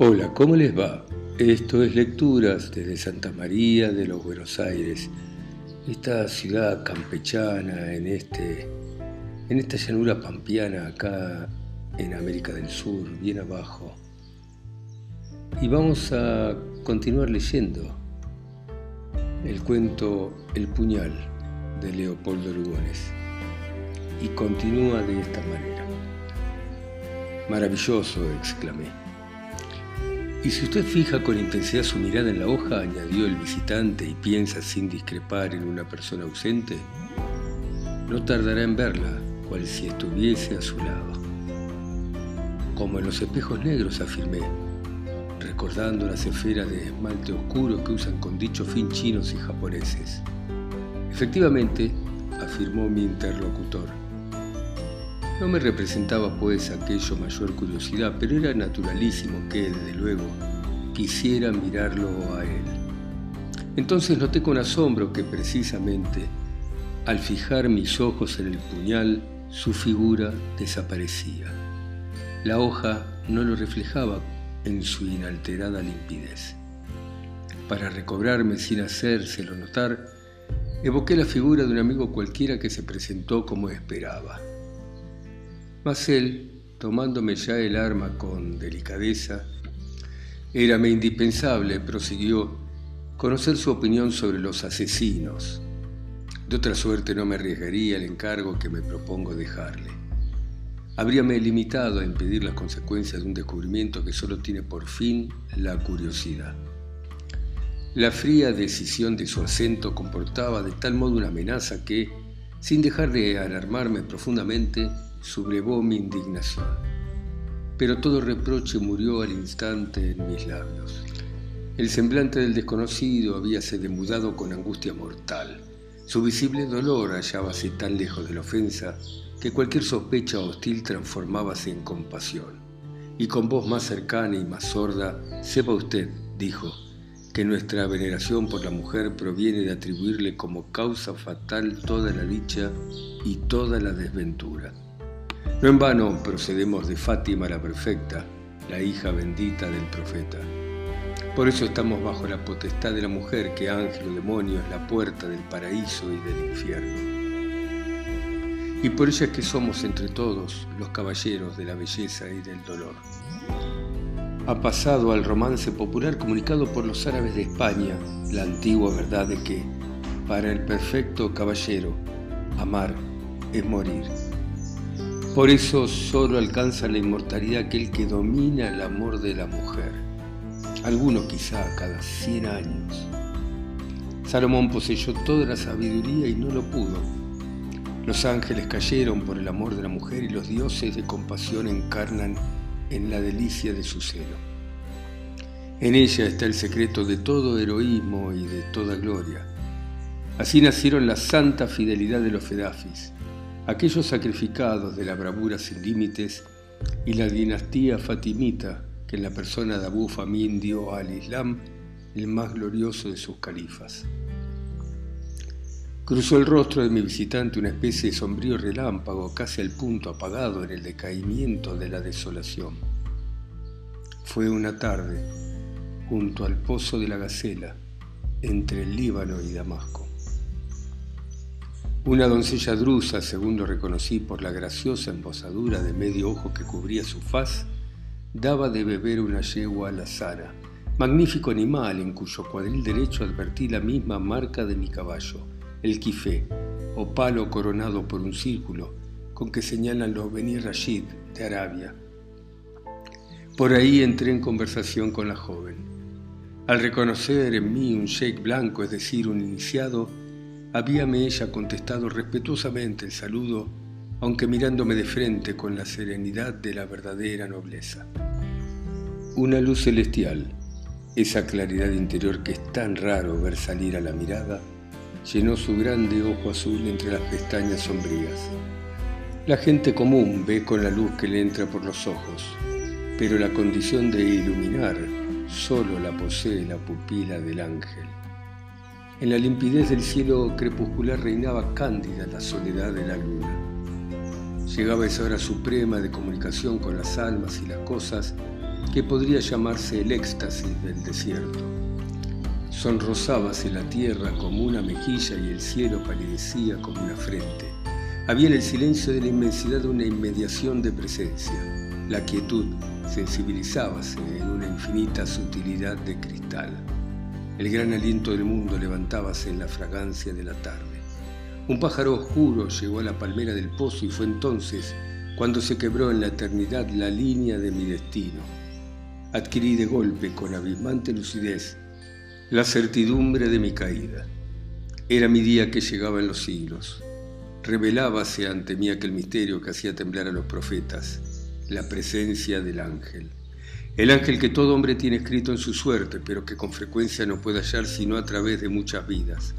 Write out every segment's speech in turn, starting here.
Hola, ¿cómo les va? Esto es Lecturas desde Santa María de los Buenos Aires, esta ciudad campechana en, este, en esta llanura pampiana acá en América del Sur, bien abajo. Y vamos a continuar leyendo el cuento El puñal de Leopoldo Lugones. Y continúa de esta manera. Maravilloso, exclamé. Y si usted fija con intensidad su mirada en la hoja, añadió el visitante, y piensa sin discrepar en una persona ausente, no tardará en verla, cual si estuviese a su lado. Como en los espejos negros, afirmé, recordando las esferas de esmalte oscuro que usan con dicho fin chinos y japoneses. Efectivamente, afirmó mi interlocutor, no me representaba pues aquello mayor curiosidad, pero era naturalísimo que, desde luego, quisiera mirarlo a él. Entonces noté con asombro que precisamente al fijar mis ojos en el puñal, su figura desaparecía. La hoja no lo reflejaba en su inalterada limpidez. Para recobrarme sin hacérselo notar, evoqué la figura de un amigo cualquiera que se presentó como esperaba. Mas él, tomándome ya el arma con delicadeza, érame indispensable, prosiguió, conocer su opinión sobre los asesinos. De otra suerte no me arriesgaría el encargo que me propongo dejarle. Habríame limitado a impedir las consecuencias de un descubrimiento que solo tiene por fin la curiosidad. La fría decisión de su acento comportaba de tal modo una amenaza que, sin dejar de alarmarme profundamente, sublevó mi indignación. Pero todo reproche murió al instante en mis labios. El semblante del desconocido habíase demudado con angustia mortal. Su visible dolor hallábase tan lejos de la ofensa que cualquier sospecha hostil transformábase en compasión. Y con voz más cercana y más sorda, sepa usted, dijo, que nuestra veneración por la mujer proviene de atribuirle como causa fatal toda la dicha y toda la desventura. No en vano procedemos de Fátima la perfecta, la hija bendita del profeta. Por eso estamos bajo la potestad de la mujer que ángel o demonio es la puerta del paraíso y del infierno. Y por ella es que somos entre todos los caballeros de la belleza y del dolor. Ha pasado al romance popular comunicado por los árabes de España la antigua verdad de que, para el perfecto caballero, amar es morir. Por eso solo alcanza la inmortalidad aquel que domina el amor de la mujer, alguno quizá cada 100 años. Salomón poseyó toda la sabiduría y no lo pudo. Los ángeles cayeron por el amor de la mujer y los dioses de compasión encarnan en la delicia de su celo. En ella está el secreto de todo heroísmo y de toda gloria. Así nacieron la santa fidelidad de los Fedafis, aquellos sacrificados de la bravura sin límites y la dinastía fatimita que en la persona de Abu Famin dio al Islam el más glorioso de sus califas. Cruzó el rostro de mi visitante una especie de sombrío relámpago casi al punto apagado en el decaimiento de la desolación. Fue una tarde junto al pozo de la Gacela, entre el Líbano y Damasco. Una doncella drusa, según lo reconocí por la graciosa embosadura de medio ojo que cubría su faz, daba de beber una yegua a la Sara, magnífico animal en cuyo cuadril derecho advertí la misma marca de mi caballo, el kifé, o palo coronado por un círculo, con que señalan los Beni Rashid de Arabia. Por ahí entré en conversación con la joven. Al reconocer en mí un sheik blanco, es decir, un iniciado, Habíame ella contestado respetuosamente el saludo, aunque mirándome de frente con la serenidad de la verdadera nobleza. Una luz celestial, esa claridad interior que es tan raro ver salir a la mirada, llenó su grande ojo azul entre las pestañas sombrías. La gente común ve con la luz que le entra por los ojos, pero la condición de iluminar solo la posee la pupila del ángel. En la limpidez del cielo crepuscular reinaba cándida la soledad de la luna. Llegaba esa hora suprema de comunicación con las almas y las cosas que podría llamarse el éxtasis del desierto. Sonrosábase la tierra como una mejilla y el cielo palidecía como una frente. Había en el silencio de la inmensidad una inmediación de presencia. La quietud sensibilizábase en una infinita sutilidad de cristal. El gran aliento del mundo levantábase en la fragancia de la tarde. Un pájaro oscuro llegó a la palmera del pozo y fue entonces cuando se quebró en la eternidad la línea de mi destino. Adquirí de golpe, con abismante lucidez, la certidumbre de mi caída. Era mi día que llegaba en los siglos. Revelábase ante mí aquel misterio que hacía temblar a los profetas, la presencia del ángel. El ángel que todo hombre tiene escrito en su suerte, pero que con frecuencia no puede hallar sino a través de muchas vidas.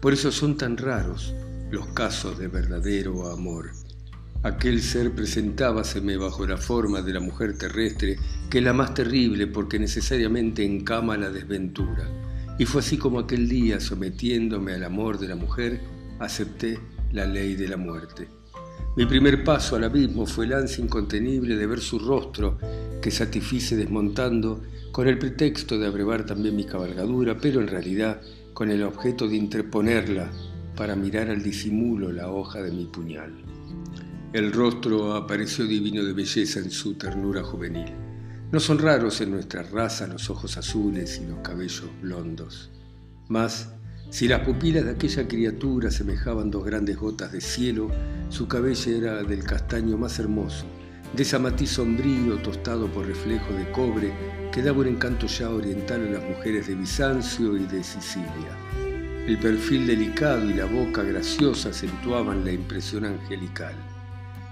Por eso son tan raros los casos de verdadero amor. Aquel ser presentábaseme bajo la forma de la mujer terrestre, que es la más terrible porque necesariamente encama la desventura. Y fue así como aquel día, sometiéndome al amor de la mujer, acepté la ley de la muerte. Mi primer paso al abismo fue el ansia incontenible de ver su rostro, que satisfice desmontando, con el pretexto de abrevar también mi cabalgadura, pero en realidad con el objeto de interponerla para mirar al disimulo la hoja de mi puñal. El rostro apareció divino de belleza en su ternura juvenil. No son raros en nuestra raza los ojos azules y los cabellos blondos. Mas si las pupilas de aquella criatura semejaban dos grandes gotas de cielo, su cabello era del castaño más hermoso, de ese matiz sombrío tostado por reflejo de cobre que daba un encanto ya oriental a las mujeres de Bizancio y de Sicilia. El perfil delicado y la boca graciosa acentuaban la impresión angelical.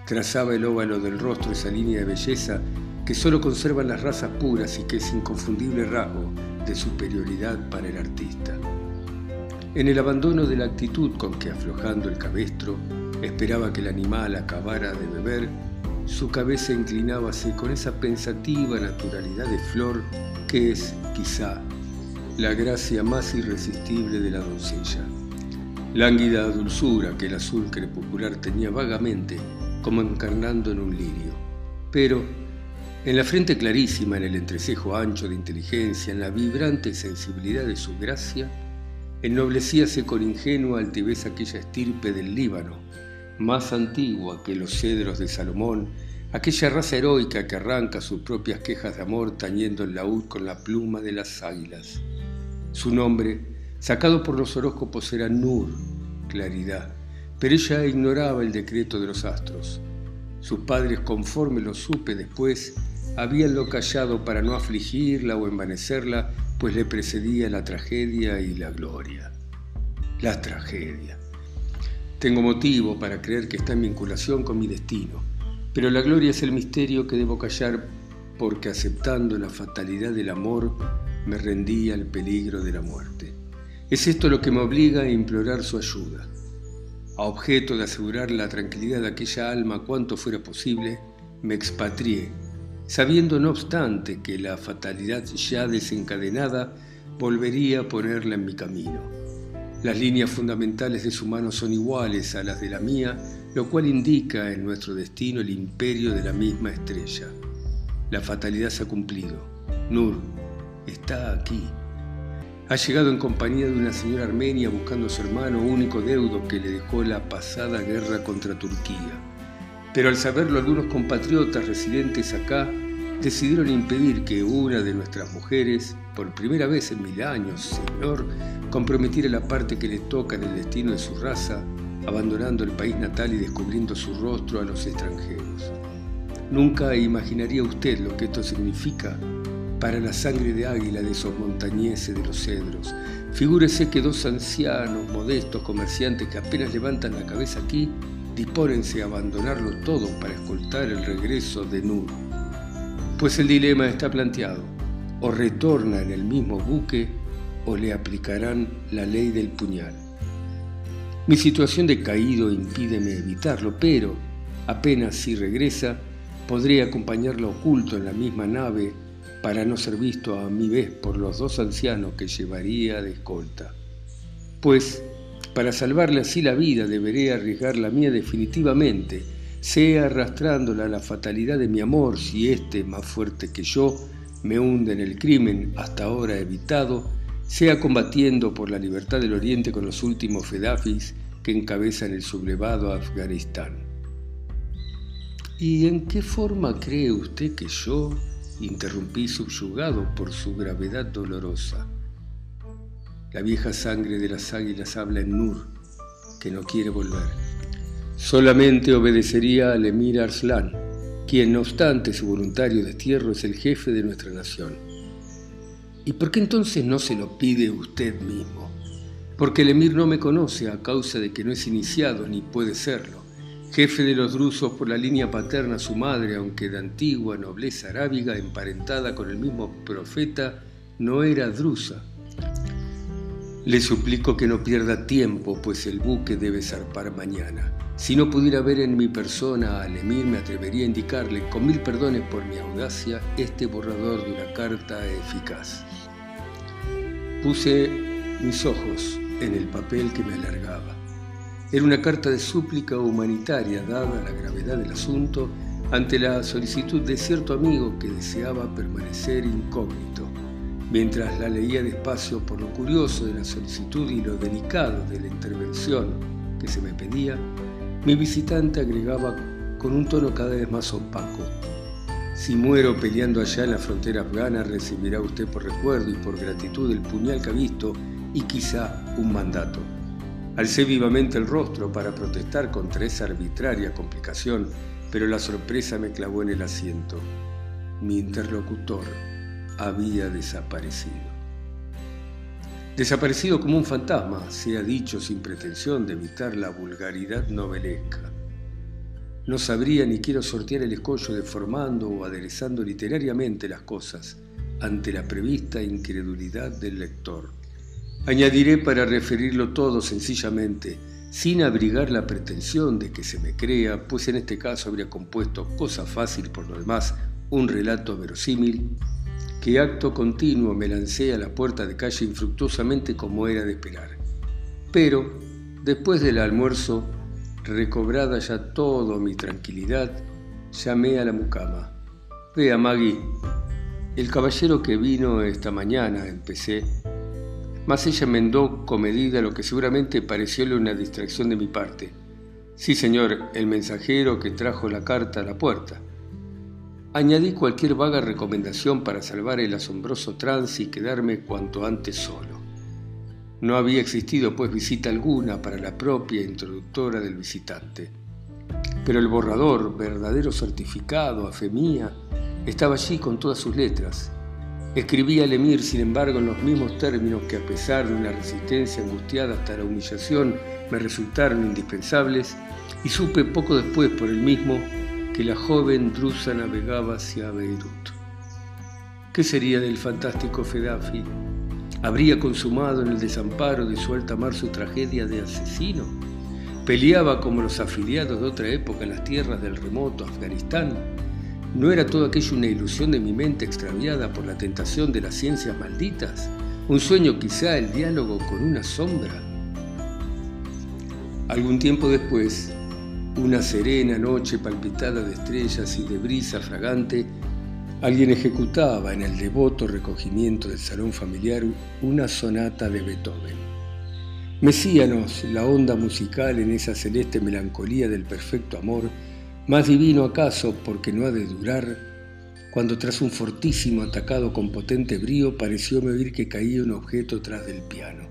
Trazaba el óvalo del rostro esa línea de belleza que solo conservan las razas puras y que es inconfundible rasgo de superioridad para el artista. En el abandono de la actitud con que aflojando el cabestro esperaba que el animal acabara de beber, su cabeza inclinábase con esa pensativa naturalidad de flor que es, quizá, la gracia más irresistible de la doncella. Lánguida dulzura que el azul crepuscular tenía vagamente como encarnando en un lirio. Pero, en la frente clarísima, en el entrecejo ancho de inteligencia, en la vibrante sensibilidad de su gracia, ennoblecíase con ingenua altivez aquella estirpe del Líbano, más antigua que los cedros de Salomón, aquella raza heroica que arranca sus propias quejas de amor tañendo el laúd con la pluma de las águilas. Su nombre, sacado por los horóscopos, era Nur, claridad, pero ella ignoraba el decreto de los astros. Sus padres, conforme lo supe después, habíanlo callado para no afligirla o envanecerla pues le precedía la tragedia y la gloria. La tragedia. Tengo motivo para creer que está en vinculación con mi destino, pero la gloria es el misterio que debo callar porque aceptando la fatalidad del amor me rendí al peligro de la muerte. Es esto lo que me obliga a implorar su ayuda. A objeto de asegurar la tranquilidad de aquella alma cuanto fuera posible, me expatrié sabiendo no obstante que la fatalidad ya desencadenada volvería a ponerla en mi camino. Las líneas fundamentales de su mano son iguales a las de la mía, lo cual indica en nuestro destino el imperio de la misma estrella. La fatalidad se ha cumplido. Nur está aquí. Ha llegado en compañía de una señora armenia buscando a su hermano único deudo que le dejó la pasada guerra contra Turquía. Pero al saberlo algunos compatriotas residentes acá decidieron impedir que una de nuestras mujeres, por primera vez en mil años, Señor, comprometiera la parte que le toca en el destino de su raza, abandonando el país natal y descubriendo su rostro a los extranjeros. Nunca imaginaría usted lo que esto significa para la sangre de águila de esos montañeses de los cedros. Figúrese que dos ancianos, modestos comerciantes que apenas levantan la cabeza aquí, dispónense a abandonarlo todo para escoltar el regreso de Nur. Pues el dilema está planteado. O retorna en el mismo buque o le aplicarán la ley del puñal. Mi situación de caído impídeme evitarlo, pero apenas si regresa, podré acompañarlo oculto en la misma nave para no ser visto a mi vez por los dos ancianos que llevaría de escolta. Pues para salvarle así la vida deberé arriesgar la mía definitivamente, sea arrastrándola a la fatalidad de mi amor si éste, más fuerte que yo, me hunde en el crimen hasta ahora evitado, sea combatiendo por la libertad del Oriente con los últimos fedafis que encabezan el sublevado Afganistán. ¿Y en qué forma cree usted que yo interrumpí subyugado por su gravedad dolorosa? La vieja sangre de las águilas habla en Nur, que no quiere volver. Solamente obedecería al emir Arslan, quien no obstante su voluntario destierro es el jefe de nuestra nación. ¿Y por qué entonces no se lo pide usted mismo? Porque el emir no me conoce a causa de que no es iniciado ni puede serlo. Jefe de los drusos por la línea paterna su madre, aunque de antigua nobleza arábiga emparentada con el mismo profeta, no era drusa. Le suplico que no pierda tiempo, pues el buque debe zarpar mañana. Si no pudiera ver en mi persona al emir, me atrevería a indicarle, con mil perdones por mi audacia, este borrador de una carta eficaz. Puse mis ojos en el papel que me alargaba. Era una carta de súplica humanitaria dada la gravedad del asunto ante la solicitud de cierto amigo que deseaba permanecer incógnito. Mientras la leía despacio por lo curioso de la solicitud y lo delicado de la intervención que se me pedía, mi visitante agregaba con un tono cada vez más opaco. Si muero peleando allá en la frontera afgana, recibirá usted por recuerdo y por gratitud el puñal que ha visto y quizá un mandato. Alcé vivamente el rostro para protestar contra esa arbitraria complicación, pero la sorpresa me clavó en el asiento. Mi interlocutor había desaparecido. Desaparecido como un fantasma, se ha dicho sin pretensión de evitar la vulgaridad novelesca. No sabría ni quiero sortear el escollo deformando o aderezando literariamente las cosas ante la prevista incredulidad del lector. Añadiré para referirlo todo sencillamente, sin abrigar la pretensión de que se me crea, pues en este caso habría compuesto, cosa fácil por lo demás, un relato verosímil, que acto continuo me lancé a la puerta de calle infructuosamente como era de esperar. Pero, después del almuerzo, recobrada ya toda mi tranquilidad, llamé a la mucama. Vea, Maggie, el caballero que vino esta mañana, empecé, mas ella mendó comedida lo que seguramente parecióle una distracción de mi parte. Sí, señor, el mensajero que trajo la carta a la puerta. Añadí cualquier vaga recomendación para salvar el asombroso trance y quedarme cuanto antes solo. No había existido pues visita alguna para la propia introductora del visitante. Pero el borrador, verdadero certificado a fe mía, estaba allí con todas sus letras. Escribí al emir, sin embargo, en los mismos términos que a pesar de una resistencia angustiada hasta la humillación me resultaron indispensables, y supe poco después por el mismo que la joven drusa navegaba hacia Beirut. ¿Qué sería del fantástico Fedafi? ¿Habría consumado en el desamparo de su alta mar su tragedia de asesino? ¿Peleaba como los afiliados de otra época en las tierras del remoto Afganistán? ¿No era todo aquello una ilusión de mi mente extraviada por la tentación de las ciencias malditas? ¿Un sueño quizá el diálogo con una sombra? Algún tiempo después, una serena noche palpitada de estrellas y de brisa fragante, alguien ejecutaba en el devoto recogimiento del salón familiar una sonata de Beethoven. Mesíanos, la onda musical en esa celeste melancolía del perfecto amor, más divino acaso porque no ha de durar, cuando tras un fortísimo atacado con potente brío pareció oír que caía un objeto tras del piano.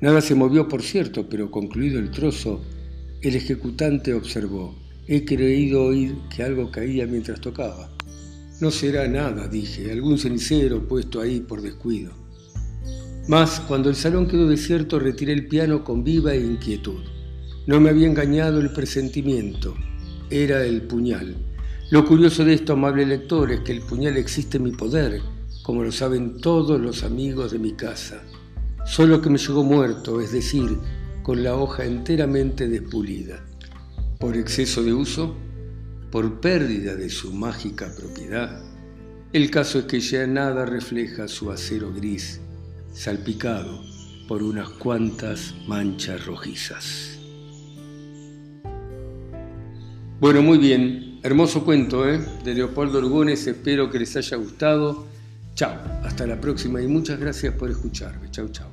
Nada se movió, por cierto, pero concluido el trozo, el ejecutante observó. He creído oír que algo caía mientras tocaba. No será nada, dije, algún cenicero puesto ahí por descuido. Mas, cuando el salón quedó desierto, retiré el piano con viva inquietud. No me había engañado el presentimiento, era el puñal. Lo curioso de esto, amable lector, es que el puñal existe en mi poder, como lo saben todos los amigos de mi casa. Solo que me llegó muerto, es decir, con la hoja enteramente despulida. Por exceso de uso, por pérdida de su mágica propiedad, el caso es que ya nada refleja su acero gris, salpicado por unas cuantas manchas rojizas. Bueno, muy bien. Hermoso cuento, ¿eh? De Leopoldo Orgones. Espero que les haya gustado. Chao. Hasta la próxima y muchas gracias por escucharme. Chao, chao.